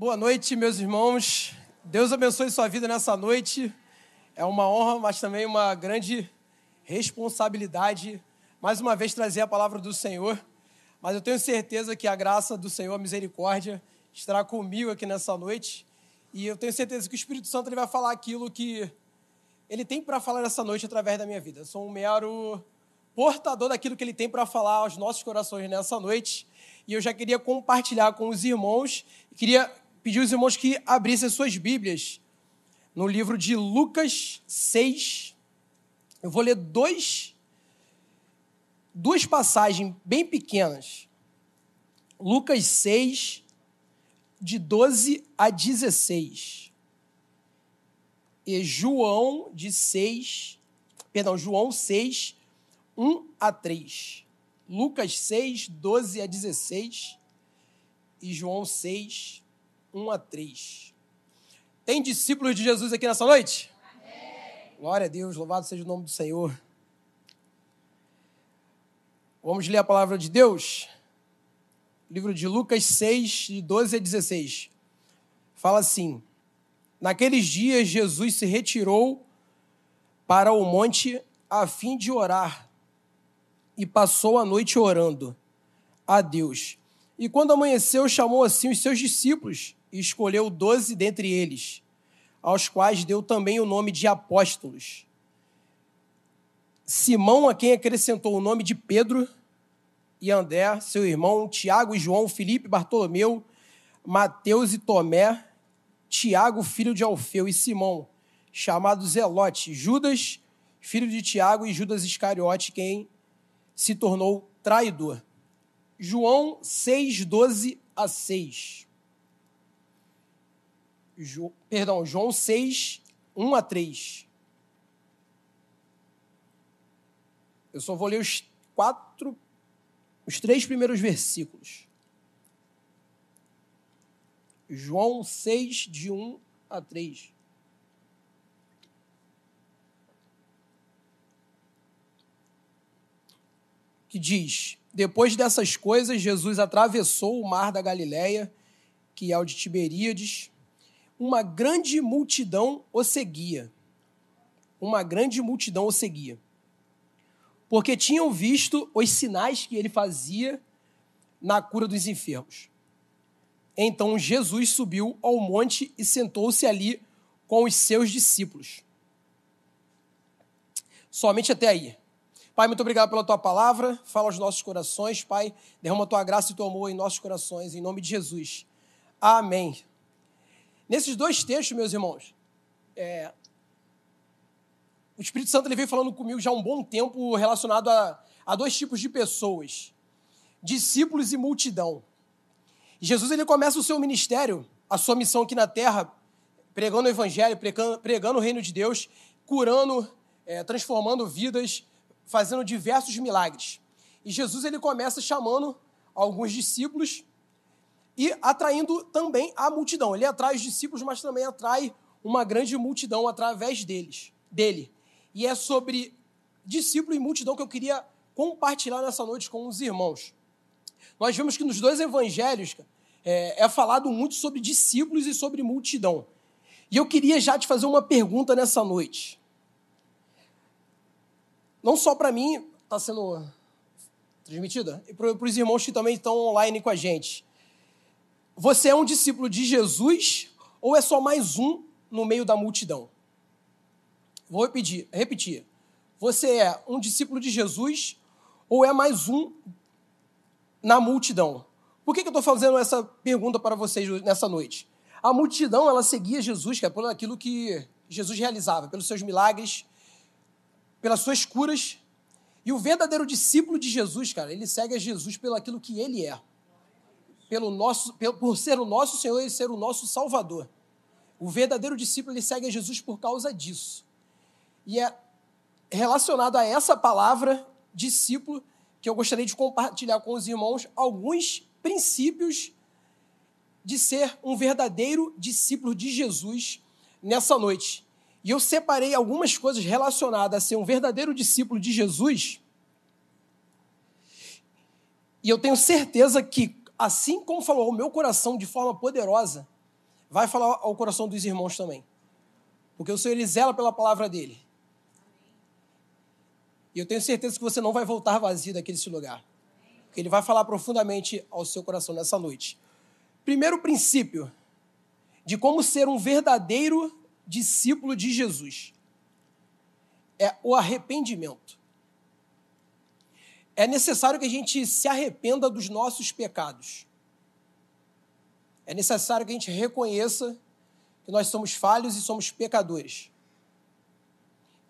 Boa noite, meus irmãos. Deus abençoe sua vida nessa noite. É uma honra, mas também uma grande responsabilidade, mais uma vez, trazer a palavra do Senhor. Mas eu tenho certeza que a graça do Senhor, a misericórdia, estará comigo aqui nessa noite. E eu tenho certeza que o Espírito Santo ele vai falar aquilo que ele tem para falar nessa noite através da minha vida. Eu sou um mero portador daquilo que ele tem para falar aos nossos corações nessa noite. E eu já queria compartilhar com os irmãos, queria pedir aos irmãos que abrissem as suas Bíblias no livro de Lucas 6. Eu vou ler dois, duas passagens bem pequenas. Lucas 6, de 12 a 16. E João de 6, perdão, João 6, 1 a 3. Lucas 6, 12 a 16 e João 6, 1 a 3. Tem discípulos de Jesus aqui nessa noite? Amém. Glória a Deus, louvado seja o nome do Senhor. Vamos ler a palavra de Deus? Livro de Lucas 6, de 12 a 16. Fala assim: Naqueles dias, Jesus se retirou para o monte a fim de orar e passou a noite orando a Deus. E quando amanheceu, chamou assim os seus discípulos e escolheu doze dentre eles, aos quais deu também o nome de apóstolos. Simão, a quem acrescentou o nome de Pedro, e André, seu irmão, Tiago e João, Felipe, Bartolomeu, Mateus e Tomé, Tiago, filho de Alfeu, e Simão, chamado Zelote, Judas, filho de Tiago, e Judas Iscariote, quem se tornou traidor. João 6, 12 a 6 jo, perdão, João 6, 1 a 3. Eu só vou ler os quatro, os três primeiros versículos. João 6, de 1 a 3. Que diz: Depois dessas coisas, Jesus atravessou o mar da Galileia, que é o de Tiberíades uma grande multidão o seguia. Uma grande multidão o seguia. Porque tinham visto os sinais que ele fazia na cura dos enfermos. Então Jesus subiu ao monte e sentou-se ali com os seus discípulos. Somente até aí. Pai, muito obrigado pela tua palavra. Fala aos nossos corações, Pai. Derrama tua graça e teu amor em nossos corações, em nome de Jesus. Amém. Nesses dois textos, meus irmãos, é, o Espírito Santo ele veio falando comigo já há um bom tempo relacionado a, a dois tipos de pessoas: discípulos e multidão. Jesus ele começa o seu ministério, a sua missão aqui na terra, pregando o evangelho, pregando, pregando o reino de Deus, curando, é, transformando vidas, fazendo diversos milagres. E Jesus ele começa chamando alguns discípulos e atraindo também a multidão. Ele atrai os discípulos, mas também atrai uma grande multidão através deles, dele. E é sobre discípulo e multidão que eu queria compartilhar nessa noite com os irmãos. Nós vemos que nos dois evangelhos é, é falado muito sobre discípulos e sobre multidão. E eu queria já te fazer uma pergunta nessa noite. Não só para mim, está sendo transmitida, e para os irmãos que também estão online com a gente. Você é um discípulo de Jesus ou é só mais um no meio da multidão? Vou repetir, repetir. Você é um discípulo de Jesus ou é mais um na multidão? Por que, que eu estou fazendo essa pergunta para vocês nessa noite? A multidão, ela seguia Jesus, que é por aquilo que Jesus realizava, pelos seus milagres, pelas suas curas. E o verdadeiro discípulo de Jesus, cara, ele segue a Jesus pelo aquilo que ele é pelo nosso, por ser o nosso Senhor e ser o nosso Salvador. O verdadeiro discípulo ele segue a Jesus por causa disso. E é relacionado a essa palavra discípulo que eu gostaria de compartilhar com os irmãos alguns princípios de ser um verdadeiro discípulo de Jesus nessa noite. E eu separei algumas coisas relacionadas a ser um verdadeiro discípulo de Jesus. E eu tenho certeza que assim como falou o meu coração de forma poderosa, vai falar ao coração dos irmãos também. Porque o Senhor ele zela pela palavra dele. E eu tenho certeza que você não vai voltar vazio daquele lugar. Porque ele vai falar profundamente ao seu coração nessa noite. Primeiro princípio de como ser um verdadeiro discípulo de Jesus é o arrependimento. É necessário que a gente se arrependa dos nossos pecados. É necessário que a gente reconheça que nós somos falhos e somos pecadores.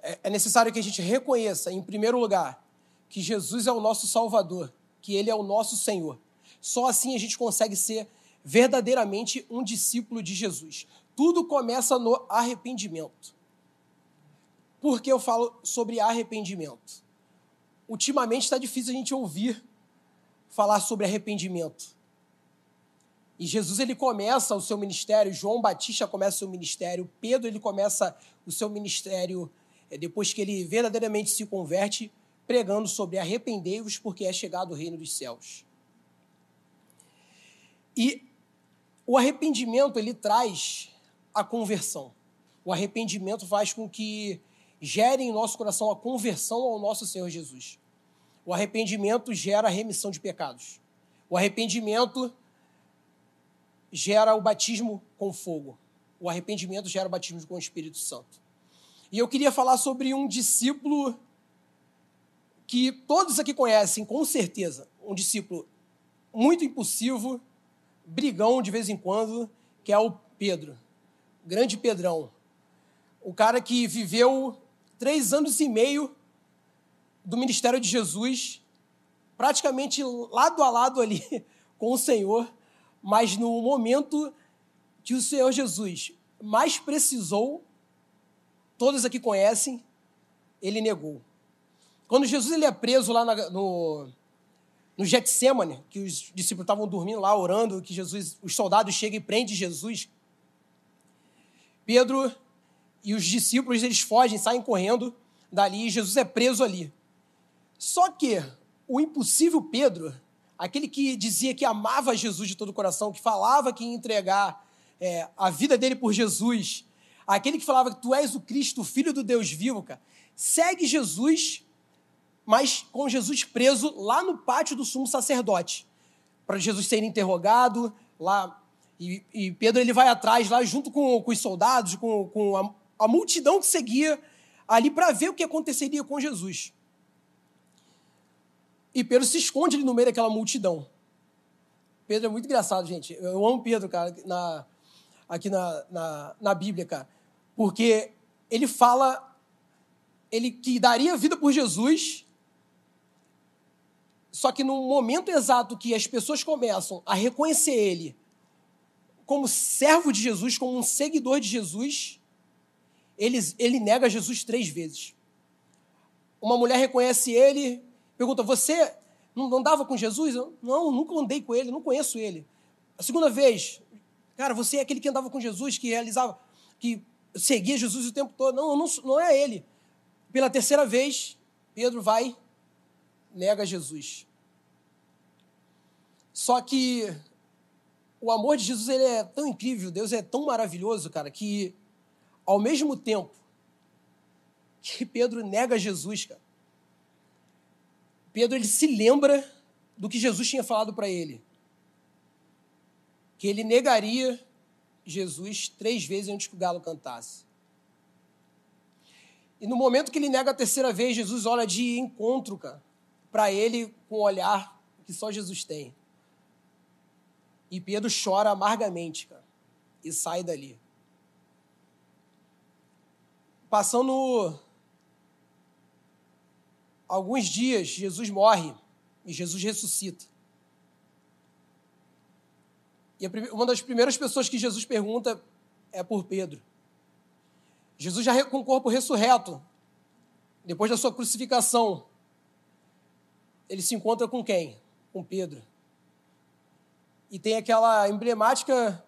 É, é necessário que a gente reconheça, em primeiro lugar, que Jesus é o nosso Salvador, que Ele é o nosso Senhor. Só assim a gente consegue ser verdadeiramente um discípulo de Jesus. Tudo começa no arrependimento. Por que eu falo sobre arrependimento? Ultimamente está difícil a gente ouvir falar sobre arrependimento. E Jesus ele começa o seu ministério, João Batista começa o seu ministério, Pedro ele começa o seu ministério é, depois que ele verdadeiramente se converte, pregando sobre arrependei-vos porque é chegado o reino dos céus. E o arrependimento ele traz a conversão. O arrependimento faz com que gere em nosso coração a conversão ao nosso Senhor Jesus. O arrependimento gera a remissão de pecados. O arrependimento gera o batismo com fogo. O arrependimento gera o batismo com o Espírito Santo. E eu queria falar sobre um discípulo que todos aqui conhecem, com certeza. Um discípulo muito impulsivo, brigão de vez em quando, que é o Pedro. Grande Pedrão. O cara que viveu três anos e meio do ministério de Jesus, praticamente lado a lado ali com o Senhor, mas no momento que o Senhor Jesus mais precisou, todos aqui conhecem, ele negou. Quando Jesus ele é preso lá no, no Getsemane, que os discípulos estavam dormindo lá, orando, que Jesus, os soldados chegam e prendem Jesus, Pedro e os discípulos eles fogem, saem correndo dali e Jesus é preso ali. Só que o impossível Pedro, aquele que dizia que amava Jesus de todo o coração, que falava que ia entregar é, a vida dele por Jesus, aquele que falava que tu és o Cristo, o Filho do Deus vivo, cara, segue Jesus, mas com Jesus preso lá no pátio do sumo sacerdote, para Jesus ser interrogado lá. E, e, Pedro ele vai atrás lá junto com, com os soldados, com, com a, a multidão que seguia ali para ver o que aconteceria com Jesus. E Pedro se esconde ali no meio daquela multidão. Pedro é muito engraçado, gente. Eu amo Pedro, cara, na, aqui na, na, na Bíblia, cara. Porque ele fala ele que daria vida por Jesus, só que no momento exato que as pessoas começam a reconhecer ele como servo de Jesus, como um seguidor de Jesus, ele, ele nega Jesus três vezes. Uma mulher reconhece ele, Pergunta, você não andava com Jesus? Eu, não, nunca andei com ele, não conheço ele. A segunda vez, cara, você é aquele que andava com Jesus, que realizava, que seguia Jesus o tempo todo. Não, não, não é ele. Pela terceira vez, Pedro vai, nega Jesus. Só que o amor de Jesus ele é tão incrível, Deus é tão maravilhoso, cara, que ao mesmo tempo que Pedro nega Jesus, cara, Pedro ele se lembra do que Jesus tinha falado para ele. Que ele negaria Jesus três vezes antes que o galo cantasse. E no momento que ele nega a terceira vez, Jesus olha de encontro, para ele com o olhar que só Jesus tem. E Pedro chora amargamente, cara, e sai dali. Passando alguns dias, Jesus morre e Jesus ressuscita. E uma das primeiras pessoas que Jesus pergunta é por Pedro. Jesus já com o corpo ressurreto, depois da sua crucificação, ele se encontra com quem? Com Pedro. E tem aquela emblemática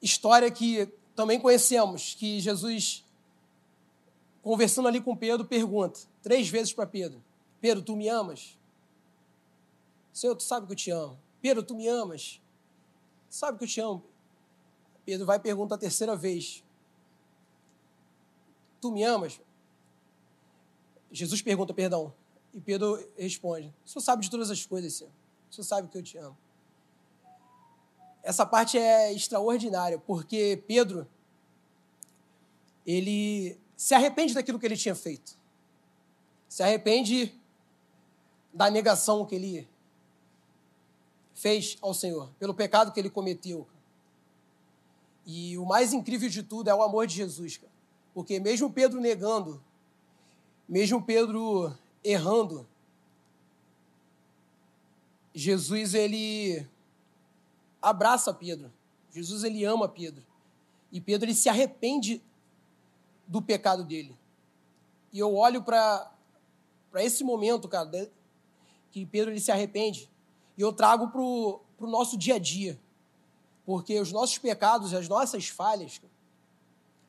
história que também conhecemos, que Jesus conversando ali com Pedro, pergunta três vezes para Pedro: Pedro, tu me amas? Senhor, tu sabe que eu te amo. Pedro, tu me amas? Sabe que eu te amo. Pedro vai e pergunta a terceira vez: Tu me amas? Jesus pergunta, perdão. E Pedro responde: O senhor sabe de todas as coisas, Senhor. O senhor sabe que eu te amo. Essa parte é extraordinária, porque Pedro, ele se arrepende daquilo que ele tinha feito. Se arrepende da negação que ele fez ao Senhor, pelo pecado que ele cometeu. E o mais incrível de tudo é o amor de Jesus, cara. Porque mesmo Pedro negando, mesmo Pedro errando, Jesus ele abraça Pedro. Jesus ele ama Pedro. E Pedro ele se arrepende do pecado dele. E eu olho para esse momento, cara, que Pedro ele se arrepende, e eu trago para o nosso dia a dia. Porque os nossos pecados, as nossas falhas,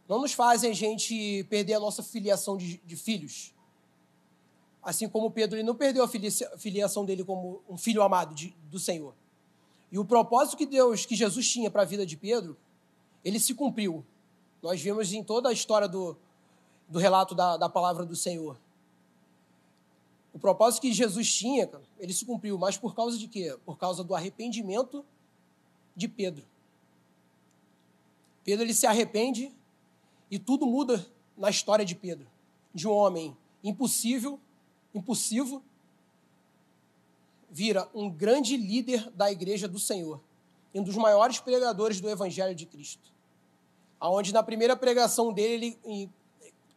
não nos fazem a gente perder a nossa filiação de, de filhos. Assim como Pedro ele não perdeu a filiação dele como um filho amado de, do Senhor. E o propósito que Deus, que Jesus tinha para a vida de Pedro, ele se cumpriu. Nós vimos em toda a história do, do relato da, da palavra do Senhor. O propósito que Jesus tinha, ele se cumpriu, mas por causa de quê? Por causa do arrependimento de Pedro. Pedro ele se arrepende e tudo muda na história de Pedro, de um homem impossível, impulsivo, vira um grande líder da igreja do Senhor, um dos maiores pregadores do Evangelho de Cristo. Aonde na primeira pregação dele, ele,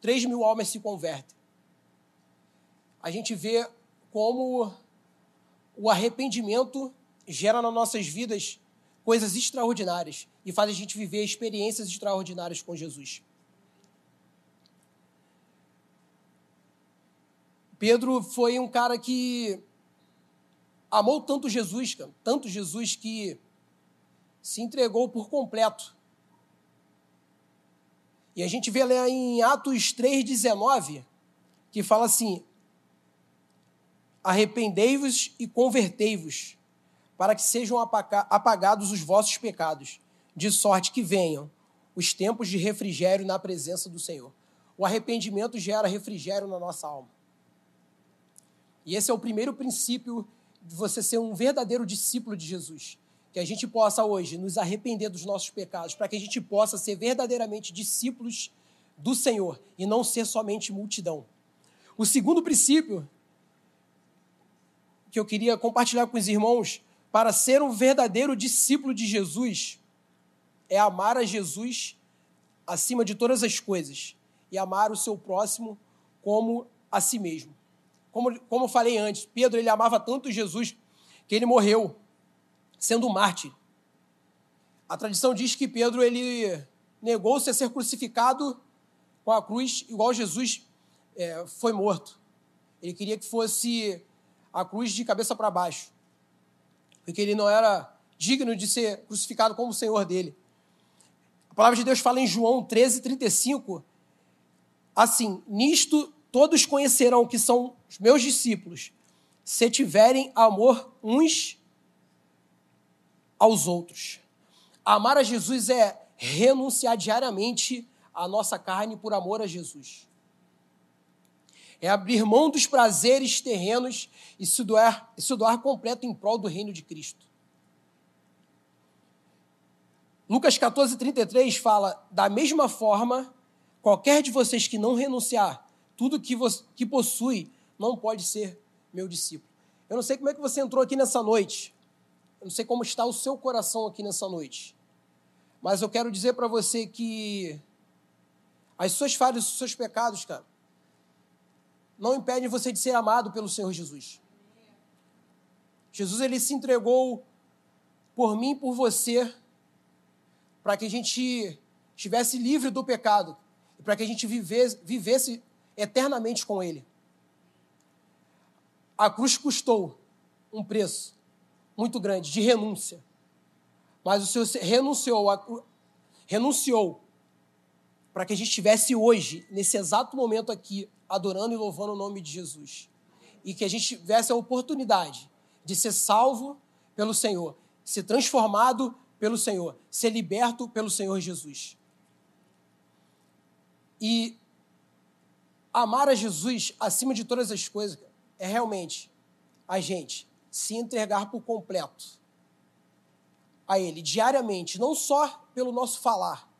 3 mil almas se convertem. A gente vê como o arrependimento gera nas nossas vidas coisas extraordinárias e faz a gente viver experiências extraordinárias com Jesus. Pedro foi um cara que amou tanto Jesus, tanto Jesus que se entregou por completo. E a gente vê lá em Atos 3,19, que fala assim: Arrependei-vos e convertei-vos, para que sejam apagados os vossos pecados, de sorte que venham os tempos de refrigério na presença do Senhor. O arrependimento gera refrigério na nossa alma. E esse é o primeiro princípio de você ser um verdadeiro discípulo de Jesus. Que a gente possa hoje nos arrepender dos nossos pecados, para que a gente possa ser verdadeiramente discípulos do Senhor e não ser somente multidão. O segundo princípio que eu queria compartilhar com os irmãos para ser um verdadeiro discípulo de Jesus é amar a Jesus acima de todas as coisas e amar o seu próximo como a si mesmo. Como, como falei antes, Pedro ele amava tanto Jesus que ele morreu sendo um mártir. A tradição diz que Pedro ele negou-se a ser crucificado com a cruz, igual Jesus é, foi morto. Ele queria que fosse a cruz de cabeça para baixo, porque ele não era digno de ser crucificado como o Senhor dele. A palavra de Deus fala em João 13, 35, assim: Nisto todos conhecerão que são os meus discípulos, se tiverem amor uns aos outros. Amar a Jesus é renunciar diariamente à nossa carne por amor a Jesus. É abrir mão dos prazeres terrenos e se doar, se doar completo em prol do reino de Cristo. Lucas 14, 33 fala: Da mesma forma, qualquer de vocês que não renunciar tudo que, que possui não pode ser meu discípulo. Eu não sei como é que você entrou aqui nessa noite. Eu não sei como está o seu coração aqui nessa noite. Mas eu quero dizer para você que as suas falhas, os seus pecados, cara, não impedem você de ser amado pelo Senhor Jesus. Jesus ele se entregou por mim, por você, para que a gente estivesse livre do pecado, para que a gente vivesse, vivesse eternamente com Ele. A cruz custou um preço muito grande de renúncia. Mas o Senhor renunciou, renunciou para que a gente estivesse hoje, nesse exato momento aqui, adorando e louvando o nome de Jesus. E que a gente tivesse a oportunidade de ser salvo pelo Senhor, ser transformado pelo Senhor, ser liberto pelo Senhor Jesus. E amar a Jesus acima de todas as coisas é realmente a gente se entregar por completo a Ele diariamente, não só pelo nosso falar,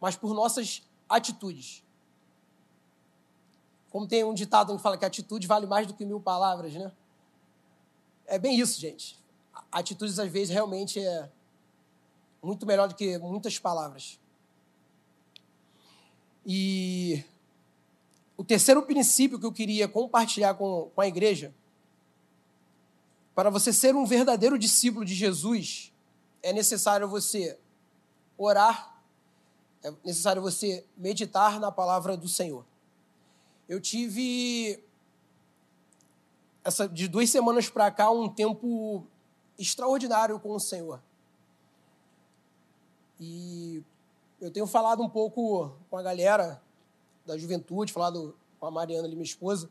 mas por nossas atitudes. Como tem um ditado que fala que atitude vale mais do que mil palavras, né? É bem isso, gente. Atitudes, às vezes, realmente é muito melhor do que muitas palavras. E o terceiro princípio que eu queria compartilhar com, com a igreja, para você ser um verdadeiro discípulo de Jesus, é necessário você orar, é necessário você meditar na palavra do Senhor. Eu tive essa de duas semanas para cá um tempo extraordinário com o Senhor. E eu tenho falado um pouco com a galera da juventude, falado com a Mariana, ali, minha esposa,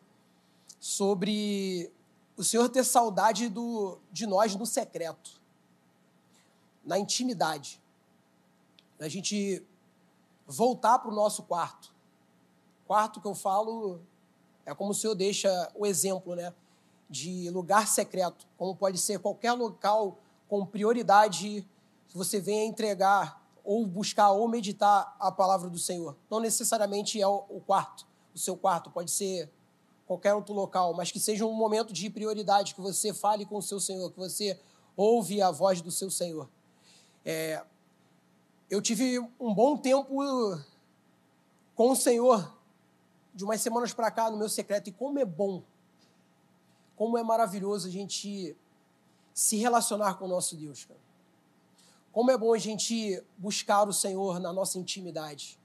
sobre o Senhor ter saudade do, de nós no secreto, na intimidade. A gente voltar para o nosso quarto. Quarto que eu falo é como o Senhor deixa o exemplo, né? De lugar secreto, como pode ser qualquer local com prioridade que você venha entregar ou buscar ou meditar a palavra do Senhor. Não necessariamente é o quarto, o seu quarto, pode ser qualquer outro local, mas que seja um momento de prioridade, que você fale com o seu Senhor, que você ouve a voz do seu Senhor. É, eu tive um bom tempo com o Senhor, de umas semanas para cá, no meu secreto, e como é bom, como é maravilhoso a gente se relacionar com o nosso Deus, cara. Como é bom a gente buscar o Senhor na nossa intimidade.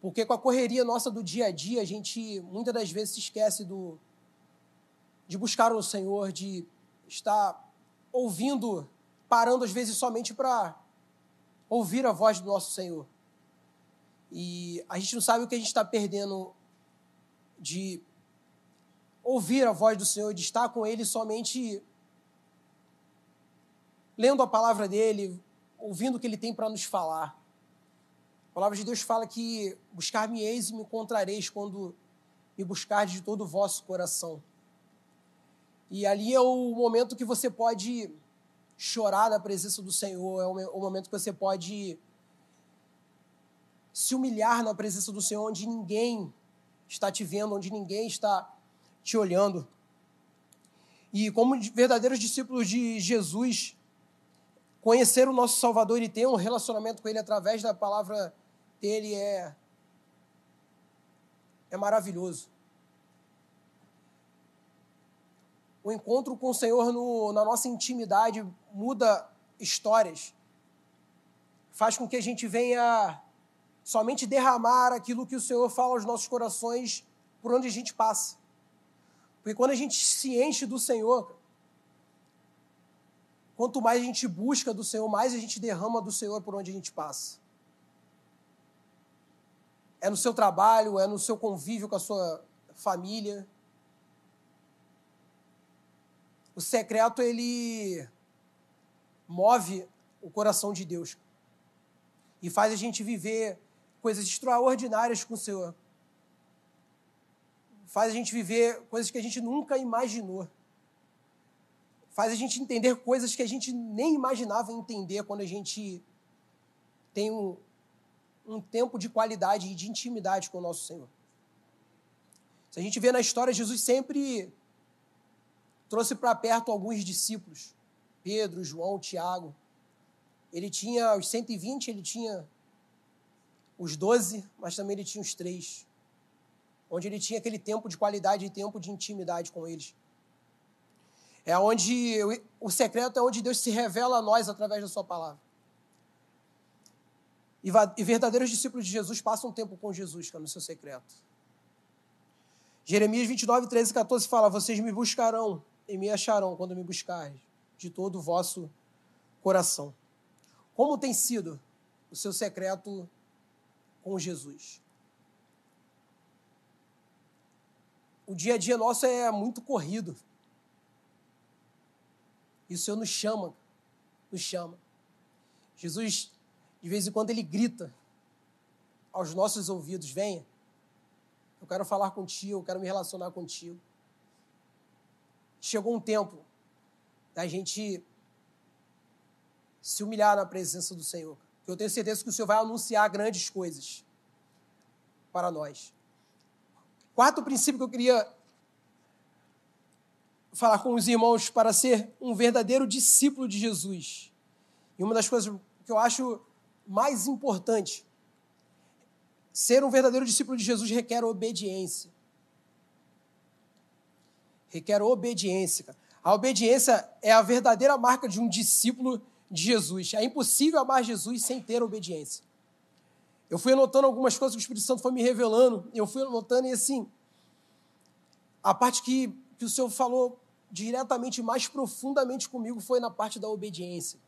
Porque com a correria nossa do dia a dia, a gente muitas das vezes se esquece do, de buscar o Senhor, de estar ouvindo, parando às vezes somente para ouvir a voz do nosso Senhor. E a gente não sabe o que a gente está perdendo de ouvir a voz do Senhor, de estar com Ele somente lendo a palavra dele, ouvindo o que ele tem para nos falar. A palavra de Deus fala que buscar-me-eis e me encontrareis quando me buscardes de todo o vosso coração. E ali é o momento que você pode chorar na presença do Senhor, é o momento que você pode se humilhar na presença do Senhor, onde ninguém está te vendo, onde ninguém está te olhando. E como verdadeiros discípulos de Jesus, Conhecer o nosso Salvador e ter um relacionamento com Ele através da palavra dele é, é maravilhoso. O encontro com o Senhor no, na nossa intimidade muda histórias, faz com que a gente venha somente derramar aquilo que o Senhor fala aos nossos corações por onde a gente passa. Porque quando a gente se enche do Senhor, Quanto mais a gente busca do Senhor, mais a gente derrama do Senhor por onde a gente passa. É no seu trabalho, é no seu convívio com a sua família. O secreto, ele move o coração de Deus e faz a gente viver coisas extraordinárias com o Senhor. Faz a gente viver coisas que a gente nunca imaginou faz a gente entender coisas que a gente nem imaginava entender quando a gente tem um, um tempo de qualidade e de intimidade com o nosso Senhor. Se a gente vê na história, Jesus sempre trouxe para perto alguns discípulos, Pedro, João, Tiago. Ele tinha os 120, ele tinha os 12, mas também ele tinha os três, onde ele tinha aquele tempo de qualidade e tempo de intimidade com eles. É onde o secreto é onde Deus se revela a nós através da sua palavra. E verdadeiros discípulos de Jesus passam tempo com Jesus, é no seu secreto. Jeremias 29, 13 e 14 fala: Vocês me buscarão e me acharão quando me buscarem de todo o vosso coração. Como tem sido o seu secreto com Jesus? O dia a dia nosso é muito corrido. E o Senhor nos chama, nos chama. Jesus, de vez em quando, ele grita aos nossos ouvidos: Venha, eu quero falar contigo, eu quero me relacionar contigo. Chegou um tempo da gente se humilhar na presença do Senhor. Eu tenho certeza que o Senhor vai anunciar grandes coisas para nós. Quarto princípio que eu queria falar com os irmãos para ser um verdadeiro discípulo de Jesus. E uma das coisas que eu acho mais importante, ser um verdadeiro discípulo de Jesus requer obediência. Requer obediência. A obediência é a verdadeira marca de um discípulo de Jesus. É impossível amar Jesus sem ter obediência. Eu fui anotando algumas coisas que o Espírito Santo foi me revelando, eu fui anotando e assim, a parte que, que o Senhor falou diretamente, mais profundamente comigo, foi na parte da obediência.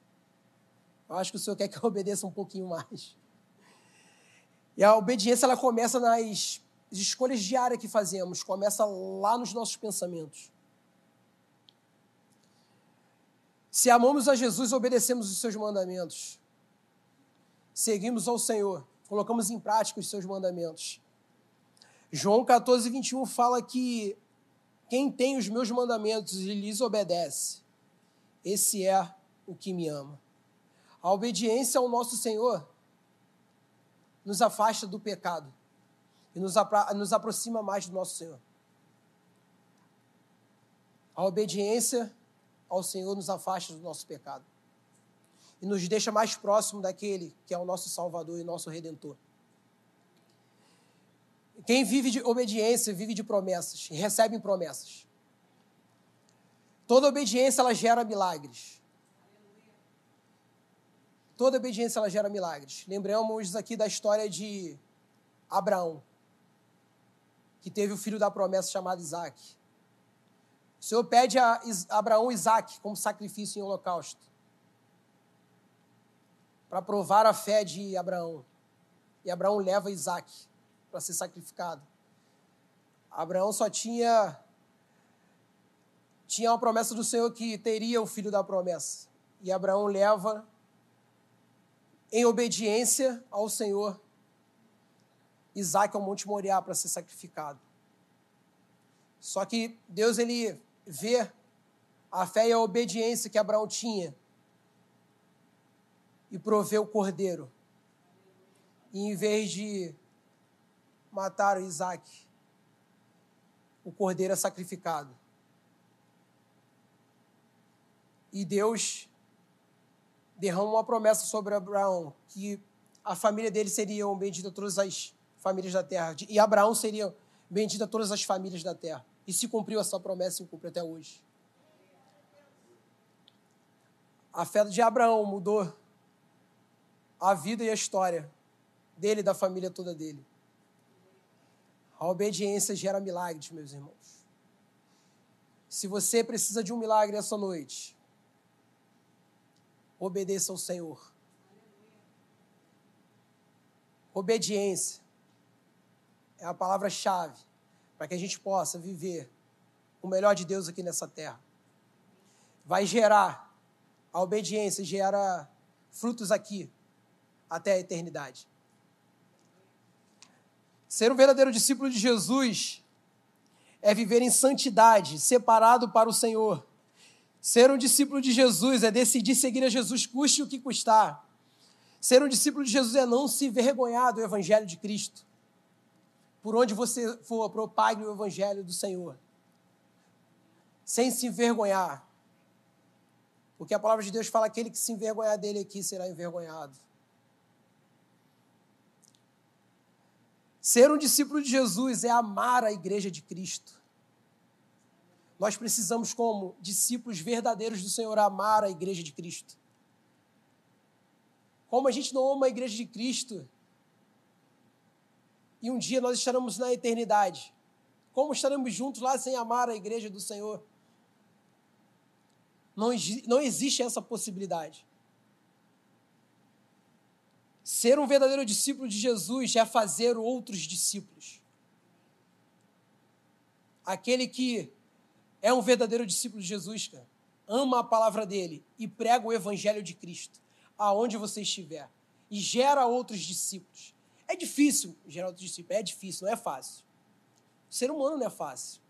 Eu acho que o Senhor quer que eu obedeça um pouquinho mais. E a obediência, ela começa nas escolhas diárias que fazemos, começa lá nos nossos pensamentos. Se amamos a Jesus, obedecemos os seus mandamentos. Seguimos ao Senhor, colocamos em prática os seus mandamentos. João 14, 21 fala que quem tem os meus mandamentos e lhes obedece, esse é o que me ama. A obediência ao nosso Senhor nos afasta do pecado e nos, nos aproxima mais do nosso Senhor. A obediência ao Senhor nos afasta do nosso pecado e nos deixa mais próximo daquele que é o nosso Salvador e nosso Redentor. Quem vive de obediência vive de promessas e recebe promessas. Toda obediência ela gera milagres. Toda obediência ela gera milagres. Lembramos aqui da história de Abraão, que teve o filho da promessa chamado Isaac. O Senhor pede a Abraão Isaac como sacrifício em holocausto. Para provar a fé de Abraão. E Abraão leva Isaac para ser sacrificado. Abraão só tinha tinha uma promessa do Senhor que teria o filho da promessa. E Abraão leva em obediência ao Senhor Isaac ao Monte Moriá para ser sacrificado. Só que Deus ele ver a fé e a obediência que Abraão tinha e prover o cordeiro. E em vez de matar Isaac, o cordeiro é sacrificado. E Deus derrama uma promessa sobre Abraão, que a família dele seria bendita todas as famílias da terra. E Abraão seria bendita todas as famílias da terra. E se cumpriu essa promessa e cumpre até hoje. A fé de Abraão mudou a vida e a história dele e da família toda dele. A obediência gera milagres, meus irmãos. Se você precisa de um milagre essa noite, obedeça ao Senhor. Obediência é a palavra-chave para que a gente possa viver o melhor de Deus aqui nessa terra. Vai gerar, a obediência gera frutos aqui até a eternidade. Ser um verdadeiro discípulo de Jesus é viver em santidade, separado para o Senhor. Ser um discípulo de Jesus é decidir seguir a Jesus, custe o que custar. Ser um discípulo de Jesus é não se vergonhar do Evangelho de Cristo. Por onde você for, propague o evangelho do Senhor. Sem se envergonhar. Porque a palavra de Deus fala que aquele que se envergonhar dele aqui será envergonhado. Ser um discípulo de Jesus é amar a igreja de Cristo. Nós precisamos, como discípulos verdadeiros do Senhor, amar a igreja de Cristo. Como a gente não ama a igreja de Cristo, e um dia nós estaremos na eternidade. Como estaremos juntos lá sem amar a igreja do Senhor? Não, não existe essa possibilidade. Ser um verdadeiro discípulo de Jesus é fazer outros discípulos. Aquele que é um verdadeiro discípulo de Jesus, cara, ama a palavra dele e prega o evangelho de Cristo. aonde você estiver e gera outros discípulos. É difícil gerar outros discípulos, é difícil, não é fácil. Ser humano não é fácil.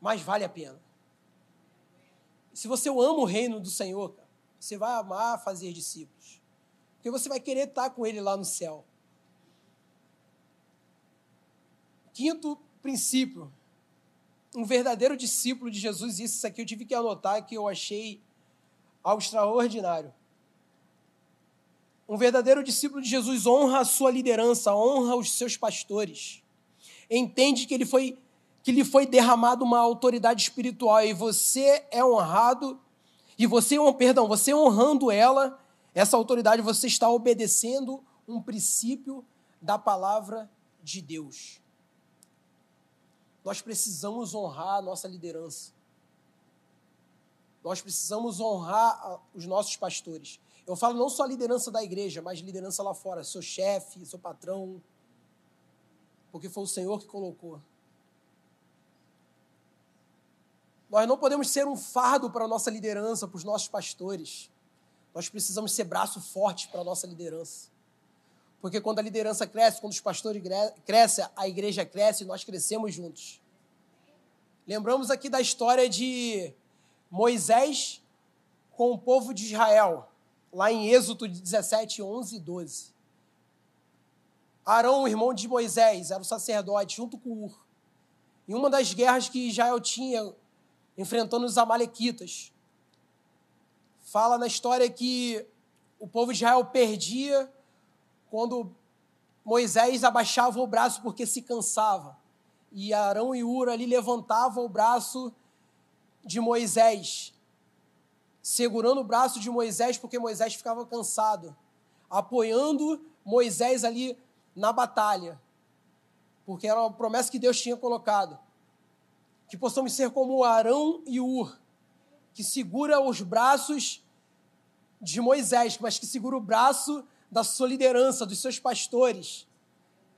Mas vale a pena. Se você ama o reino do Senhor, cara, você vai amar fazer discípulos. Porque você vai querer estar com ele lá no céu. Quinto princípio. Um verdadeiro discípulo de Jesus, isso aqui eu tive que anotar que eu achei algo extraordinário. Um verdadeiro discípulo de Jesus honra a sua liderança, honra os seus pastores. Entende que ele foi que lhe foi derramado uma autoridade espiritual e você é honrado e você, perdão, você honrando ela, essa autoridade você está obedecendo um princípio da palavra de Deus. Nós precisamos honrar a nossa liderança. Nós precisamos honrar os nossos pastores. Eu falo não só a liderança da igreja, mas liderança lá fora, seu chefe, seu patrão, porque foi o Senhor que colocou. Nós não podemos ser um fardo para a nossa liderança, para os nossos pastores. Nós precisamos ser braço forte para a nossa liderança. Porque quando a liderança cresce, quando os pastores crescem, a igreja cresce e nós crescemos juntos. Lembramos aqui da história de Moisés com o povo de Israel, lá em Êxodo 17, 11 e 12. Arão, o irmão de Moisés, era o sacerdote, junto com Ur. Em uma das guerras que Israel tinha, enfrentando os Amalequitas, fala na história que o povo de Israel perdia quando Moisés abaixava o braço porque se cansava. E Arão e Ur ali levantavam o braço de Moisés, segurando o braço de Moisés porque Moisés ficava cansado, apoiando Moisés ali na batalha, porque era uma promessa que Deus tinha colocado. Que possamos ser como Arão e Ur, que segura os braços de Moisés, mas que segura o braço da sua liderança, dos seus pastores,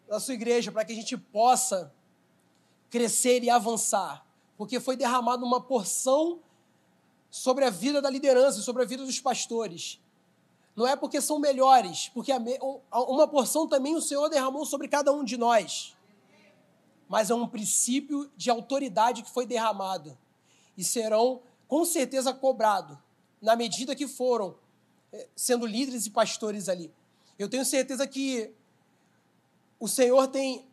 da sua igreja, para que a gente possa crescer e avançar, porque foi derramada uma porção sobre a vida da liderança, sobre a vida dos pastores. Não é porque são melhores, porque uma porção também o Senhor derramou sobre cada um de nós. Mas é um princípio de autoridade que foi derramado e serão com certeza cobrados na medida que foram eh, sendo líderes e pastores ali. Eu tenho certeza que o Senhor tem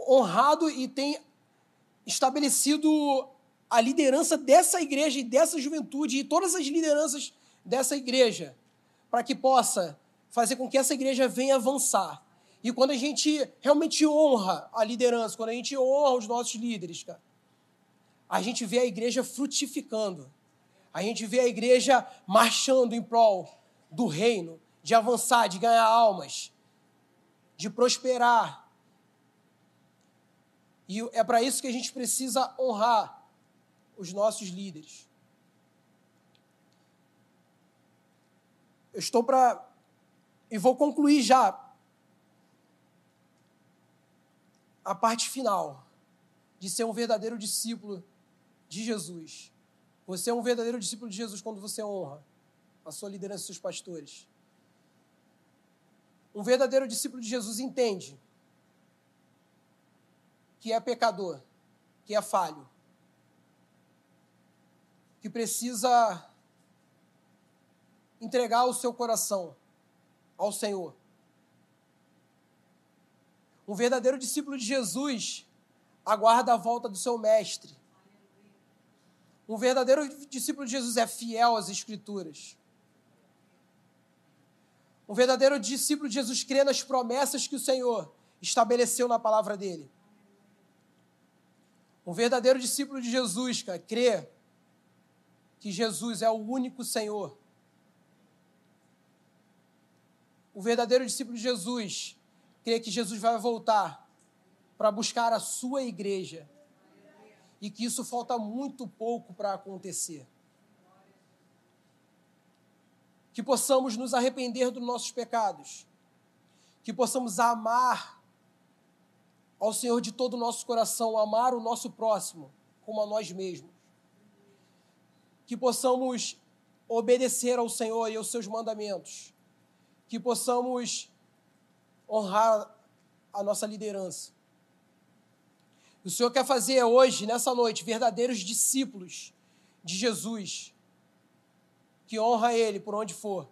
honrado e tem estabelecido a liderança dessa igreja e dessa juventude e todas as lideranças dessa igreja, para que possa fazer com que essa igreja venha avançar. E quando a gente realmente honra a liderança, quando a gente honra os nossos líderes, cara, a gente vê a igreja frutificando. A gente vê a igreja marchando em prol do reino, de avançar, de ganhar almas, de prosperar. E é para isso que a gente precisa honrar os nossos líderes. Eu estou para. E vou concluir já a parte final de ser um verdadeiro discípulo de Jesus. Você é um verdadeiro discípulo de Jesus quando você honra a sua liderança e seus pastores. Um verdadeiro discípulo de Jesus entende que é pecador, que é falho, que precisa entregar o seu coração ao Senhor. Um verdadeiro discípulo de Jesus aguarda a volta do seu mestre. Um verdadeiro discípulo de Jesus é fiel às Escrituras. Um verdadeiro discípulo de Jesus crê nas promessas que o Senhor estabeleceu na palavra dele. Um verdadeiro discípulo de Jesus, cara, crê que Jesus é o único Senhor. O verdadeiro discípulo de Jesus crê que Jesus vai voltar para buscar a sua igreja e que isso falta muito pouco para acontecer. Que possamos nos arrepender dos nossos pecados, que possamos amar ao Senhor de todo o nosso coração, amar o nosso próximo como a nós mesmos, que possamos obedecer ao Senhor e aos seus mandamentos, que possamos honrar a nossa liderança. O Senhor quer fazer hoje, nessa noite, verdadeiros discípulos de Jesus, que honra Ele por onde for.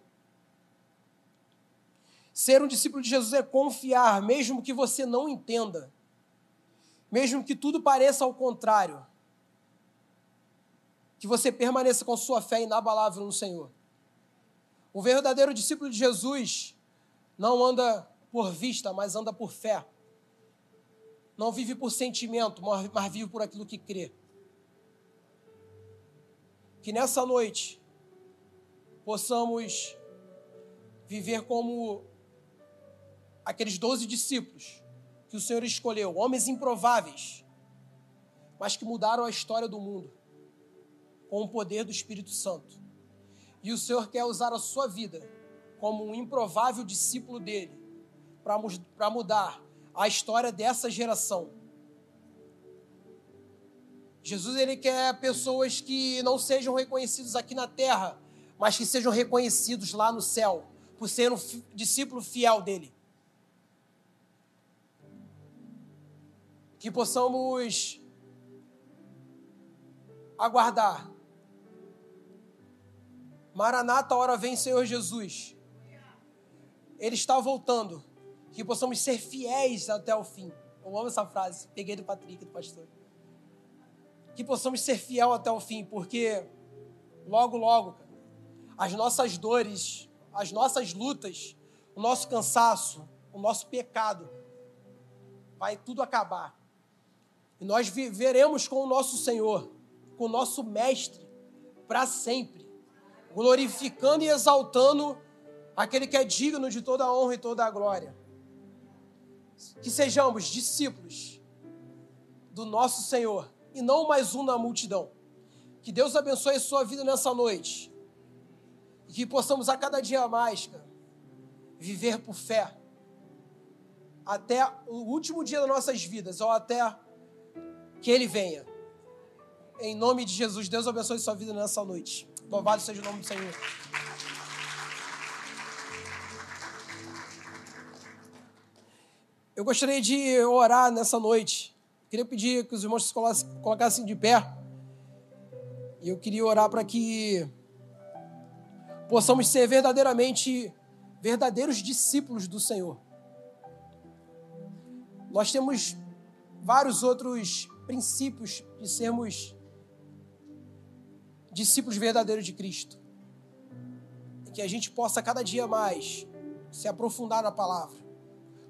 Ser um discípulo de Jesus é confiar, mesmo que você não entenda, mesmo que tudo pareça ao contrário, que você permaneça com sua fé inabalável no Senhor. O verdadeiro discípulo de Jesus não anda por vista, mas anda por fé. Não vive por sentimento, mas vive por aquilo que crê. Que nessa noite possamos viver como aqueles doze discípulos que o Senhor escolheu, homens improváveis, mas que mudaram a história do mundo com o poder do Espírito Santo. E o Senhor quer usar a sua vida como um improvável discípulo dele para mudar a história dessa geração. Jesus ele quer pessoas que não sejam reconhecidos aqui na terra, mas que sejam reconhecidos lá no céu, por ser um discípulo fiel dele. Que possamos aguardar. Maranata, hora vem, Senhor Jesus. Ele está voltando. Que possamos ser fiéis até o fim. Eu amo essa frase. Peguei do Patrick, do pastor. Que possamos ser fiel até o fim, porque logo, logo, as nossas dores, as nossas lutas, o nosso cansaço, o nosso pecado, vai tudo acabar. E nós viveremos com o nosso Senhor, com o nosso Mestre, para sempre, glorificando e exaltando aquele que é digno de toda a honra e toda a glória. Que sejamos discípulos do nosso Senhor e não mais um na multidão. Que Deus abençoe a sua vida nessa noite. E que possamos a cada dia mais, cara, viver por fé. Até o último dia das nossas vidas, ou até que Ele venha. Em nome de Jesus, Deus abençoe sua vida nessa noite. Louvado seja o nome do Senhor. Eu gostaria de orar nessa noite. Queria pedir que os irmãos se colocassem de pé. E eu queria orar para que possamos ser verdadeiramente verdadeiros discípulos do Senhor. Nós temos vários outros princípios de sermos discípulos verdadeiros de Cristo. Que a gente possa cada dia mais se aprofundar na palavra.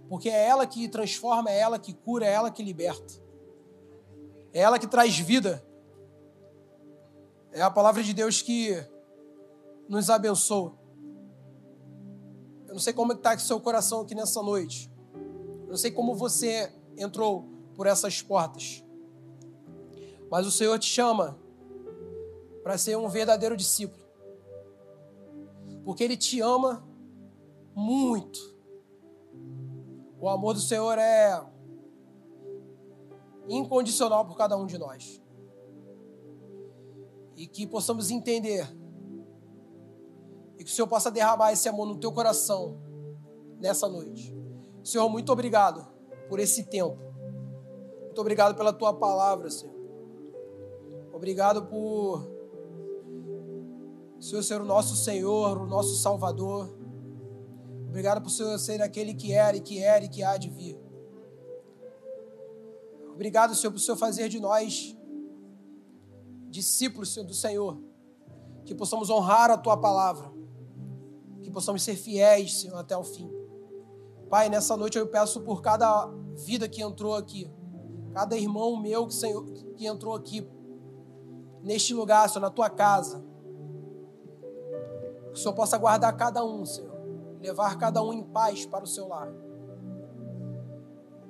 Porque é ela que transforma, é ela que cura, é ela que liberta. É ela que traz vida. É a palavra de Deus que nos abençoa. Eu não sei como está o seu coração aqui nessa noite. Eu não sei como você entrou por essas portas. Mas o Senhor te chama para ser um verdadeiro discípulo. Porque Ele te ama muito. O amor do Senhor é incondicional por cada um de nós. E que possamos entender e que o Senhor possa derramar esse amor no teu coração nessa noite. Senhor, muito obrigado por esse tempo. Muito obrigado pela tua palavra, Senhor. Obrigado por Senhor ser o nosso Senhor, o nosso Salvador. Obrigado por Senhor ser aquele que era e que era e que há de vir. Obrigado, Senhor, por Senhor fazer de nós discípulos Senhor, do Senhor. Que possamos honrar a Tua palavra. Que possamos ser fiéis, Senhor, até o fim. Pai, nessa noite eu peço por cada vida que entrou aqui. Cada irmão meu que, Senhor, que entrou aqui. Neste lugar, Senhor, na Tua casa. Que o Senhor possa guardar cada um, Senhor levar cada um em paz para o seu lar.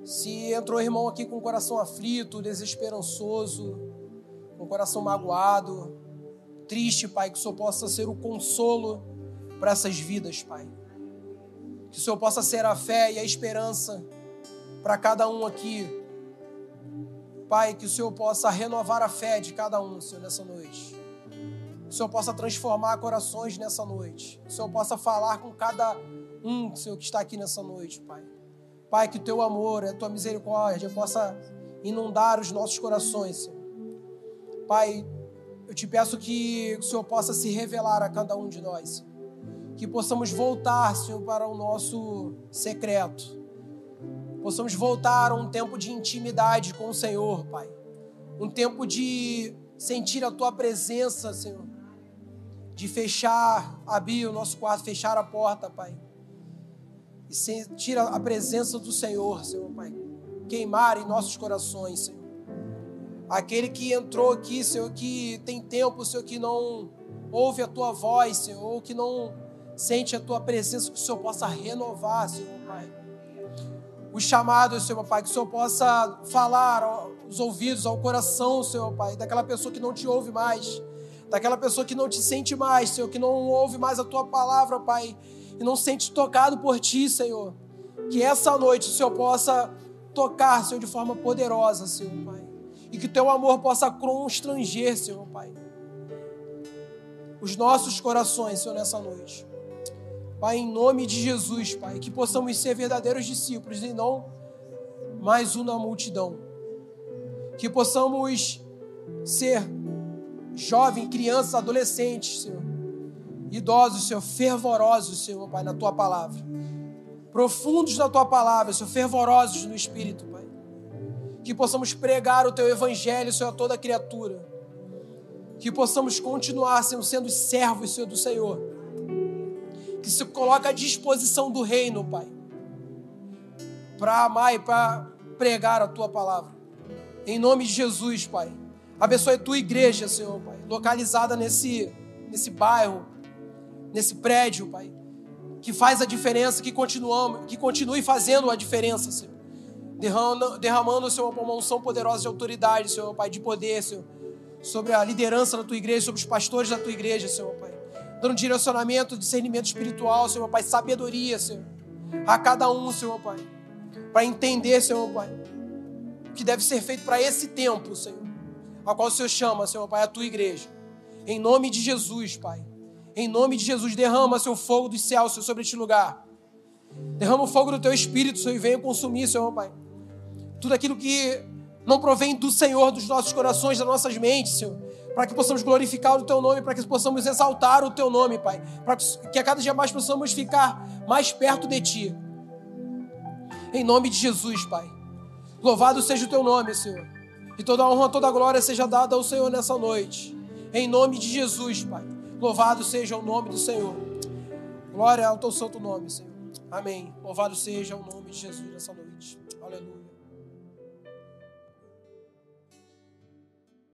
Se entrou irmão aqui com o coração aflito, desesperançoso, com o coração magoado, triste, Pai, que o Senhor possa ser o consolo para essas vidas, Pai. Que o Senhor possa ser a fé e a esperança para cada um aqui. Pai, que o Senhor possa renovar a fé de cada um, Senhor, nessa noite. O Senhor possa transformar corações nessa noite. O Senhor possa falar com cada um, Senhor, que está aqui nessa noite, Pai. Pai, que o teu amor, a tua misericórdia possa inundar os nossos corações, Senhor. Pai, eu te peço que o Senhor possa se revelar a cada um de nós. Que possamos voltar, Senhor, para o nosso secreto. Possamos voltar a um tempo de intimidade com o Senhor, Pai. Um tempo de sentir a tua presença, Senhor. De fechar, abrir o nosso quarto, fechar a porta, Pai. E sentir a presença do Senhor, Senhor, Pai. Queimar em nossos corações, Senhor. Aquele que entrou aqui, Senhor, que tem tempo, Senhor, que não ouve a tua voz, Senhor, ou que não sente a tua presença, que o Senhor possa renovar, Senhor, Pai. O chamado, Senhor, Pai, que o Senhor possa falar aos ouvidos, ao coração, Senhor, Pai, daquela pessoa que não te ouve mais, daquela pessoa que não te sente mais, Senhor, que não ouve mais a tua palavra, Pai, e não sente tocado por ti, Senhor. Que essa noite o Senhor possa tocar, Senhor, de forma poderosa, Senhor, Pai e que teu amor possa constranger, Senhor Pai, os nossos corações, Senhor, nessa noite. Pai, em nome de Jesus, Pai, que possamos ser verdadeiros discípulos e não mais um na multidão. Que possamos ser jovens, crianças, adolescentes, Senhor, idosos, Senhor, fervorosos, Senhor, Pai, na tua palavra. Profundos na tua palavra, Senhor, fervorosos no Espírito, Pai que possamos pregar o teu evangelho, Senhor, a toda criatura. Que possamos continuar Senhor, sendo servos, Senhor, do Senhor. Que se coloque à disposição do reino, Pai. Para amar e para pregar a tua palavra. Em nome de Jesus, Pai. Abençoe a tua igreja, Senhor, Pai. Localizada nesse, nesse bairro, nesse prédio, Pai. Que faz a diferença, que, continuamos, que continue fazendo a diferença, Senhor derramando, derramando Senhor, uma unção poderosa de autoridade, Senhor Pai, de poder, Senhor, sobre a liderança da tua igreja, sobre os pastores da tua igreja, Senhor Pai. Dando direcionamento, discernimento espiritual, Senhor Pai, sabedoria, Senhor, a cada um, Senhor Pai, para entender, Senhor Pai, o que deve ser feito para esse tempo, Senhor, a qual o Senhor chama, Senhor Pai, a tua igreja. Em nome de Jesus, Pai. Em nome de Jesus, derrama seu fogo dos céus, Senhor, sobre este lugar. Derrama o fogo do teu espírito, Senhor, e venha consumir, Senhor Pai tudo aquilo que não provém do Senhor, dos nossos corações, das nossas mentes, Senhor. Para que possamos glorificar o Teu nome, para que possamos exaltar o Teu nome, Pai. Para que a cada dia mais possamos ficar mais perto de Ti. Em nome de Jesus, Pai. Louvado seja o Teu nome, Senhor. E toda a honra, toda a glória seja dada ao Senhor nessa noite. Em nome de Jesus, Pai. Louvado seja o nome do Senhor. Glória ao Teu santo nome, Senhor. Amém. Louvado seja o nome de Jesus nessa noite.